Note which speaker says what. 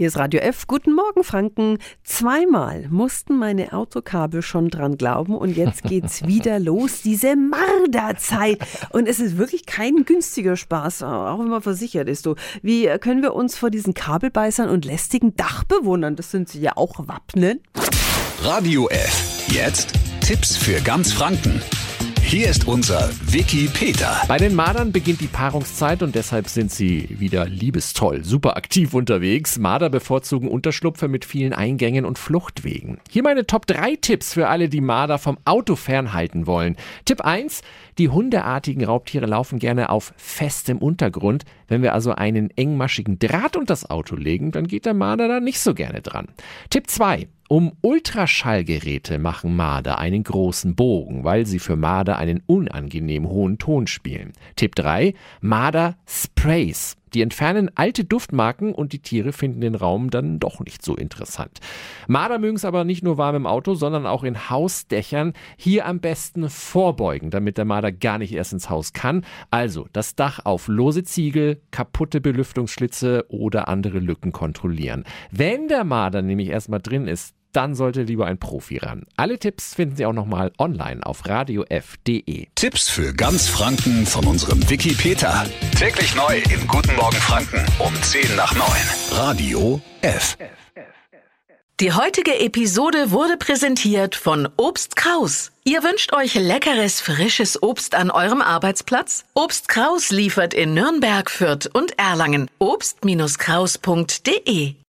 Speaker 1: Hier ist Radio F. Guten Morgen, Franken. Zweimal mussten meine Autokabel schon dran glauben und jetzt geht's wieder los. Diese Marderzeit. Und es ist wirklich kein günstiger Spaß, auch wenn man versichert ist. So, wie können wir uns vor diesen Kabelbeißern und lästigen Dachbewohnern, das sind sie ja auch, wappnen?
Speaker 2: Radio F. Jetzt Tipps für ganz Franken. Hier ist unser Wiki Peter.
Speaker 3: Bei den Mardern beginnt die Paarungszeit und deshalb sind sie wieder liebestoll, super aktiv unterwegs. Marder bevorzugen Unterschlupfe mit vielen Eingängen und Fluchtwegen. Hier meine Top 3 Tipps für alle, die Marder vom Auto fernhalten wollen. Tipp 1. Die hundeartigen Raubtiere laufen gerne auf festem Untergrund. Wenn wir also einen engmaschigen Draht unter das Auto legen, dann geht der Marder da nicht so gerne dran. Tipp 2. Um Ultraschallgeräte machen Marder einen großen Bogen, weil sie für Marder einen unangenehm hohen Ton spielen. Tipp 3. Marder Sprays. Die entfernen alte Duftmarken und die Tiere finden den Raum dann doch nicht so interessant. Marder mögen es aber nicht nur warm im Auto, sondern auch in Hausdächern. Hier am besten vorbeugen, damit der Marder gar nicht erst ins Haus kann. Also das Dach auf lose Ziegel, kaputte Belüftungsschlitze oder andere Lücken kontrollieren. Wenn der Marder nämlich erstmal drin ist, dann sollte lieber ein Profi ran. Alle Tipps finden Sie auch nochmal online auf radiof.de.
Speaker 2: Tipps für ganz Franken von unserem Wiki Peter. Täglich neu im Guten Morgen Franken um 10 nach 9. Radio F.
Speaker 4: Die heutige Episode wurde präsentiert von Obst Kraus. Ihr wünscht euch leckeres, frisches Obst an eurem Arbeitsplatz? Obst Kraus liefert in Nürnberg, Fürth und Erlangen. Obst-Kraus.de